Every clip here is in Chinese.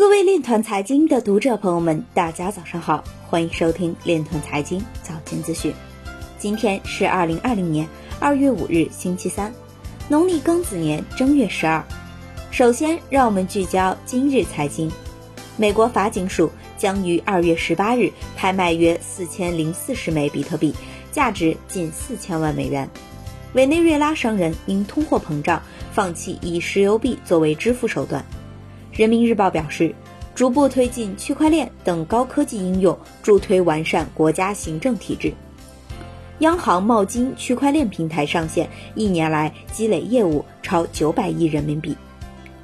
各位链团财经的读者朋友们，大家早上好，欢迎收听链团财经早间资讯。今天是二零二零年二月五日，星期三，农历庚子年正月十二。首先，让我们聚焦今日财经。美国法警署将于二月十八日拍卖约四千零四十枚比特币，价值近四千万美元。委内瑞拉商人因通货膨胀，放弃以石油币作为支付手段。人民日报表示，逐步推进区块链等高科技应用，助推完善国家行政体制。央行冒金区块链平台上线，一年来积累业务超九百亿人民币。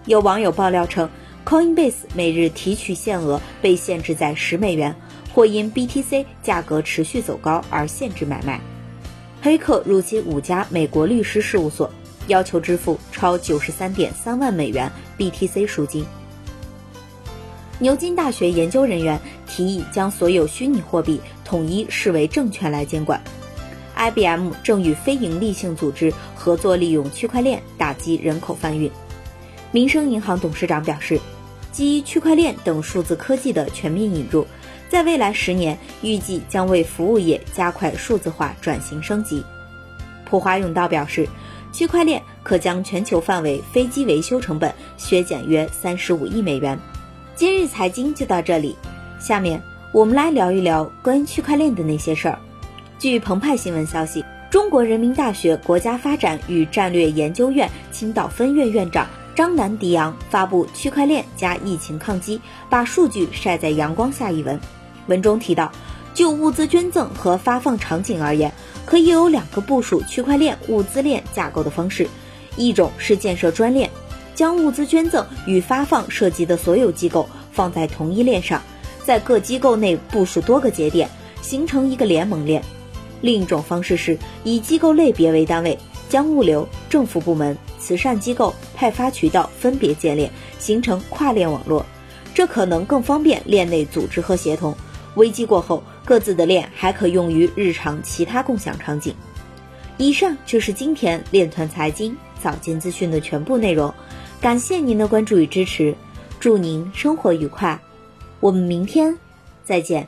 有网友爆料称。Coinbase 每日提取限额被限制在十美元，或因 BTC 价格持续走高而限制买卖。黑客入侵五家美国律师事务所，要求支付超九十三点三万美元 BTC 赎金。牛津大学研究人员提议将所有虚拟货币统一视为证券来监管。IBM 正与非营利性组织合作，利用区块链打击人口贩运。民生银行董事长表示。基于区块链等数字科技的全面引入，在未来十年预计将为服务业加快数字化转型升级。普华永道表示，区块链可将全球范围飞机维修成本削减约三十五亿美元。今日财经就到这里，下面我们来聊一聊关于区块链的那些事儿。据澎湃新闻消息，中国人民大学国家发展与战略研究院青岛分院院长。张南迪扬发布《区块链加疫情抗击，把数据晒在阳光下》一文，文中提到，就物资捐赠和发放场景而言，可以有两个部署区块链物资链架构的方式，一种是建设专链，将物资捐赠与发放涉及的所有机构放在同一链上，在各机构内部署多个节点，形成一个联盟链；另一种方式是以机构类别为单位，将物流、政府部门。慈善机构派发渠道分别建链，形成跨链网络，这可能更方便链内组织和协同。危机过后，各自的链还可用于日常其他共享场景。以上就是今天链团财经早间资讯的全部内容，感谢您的关注与支持，祝您生活愉快，我们明天再见。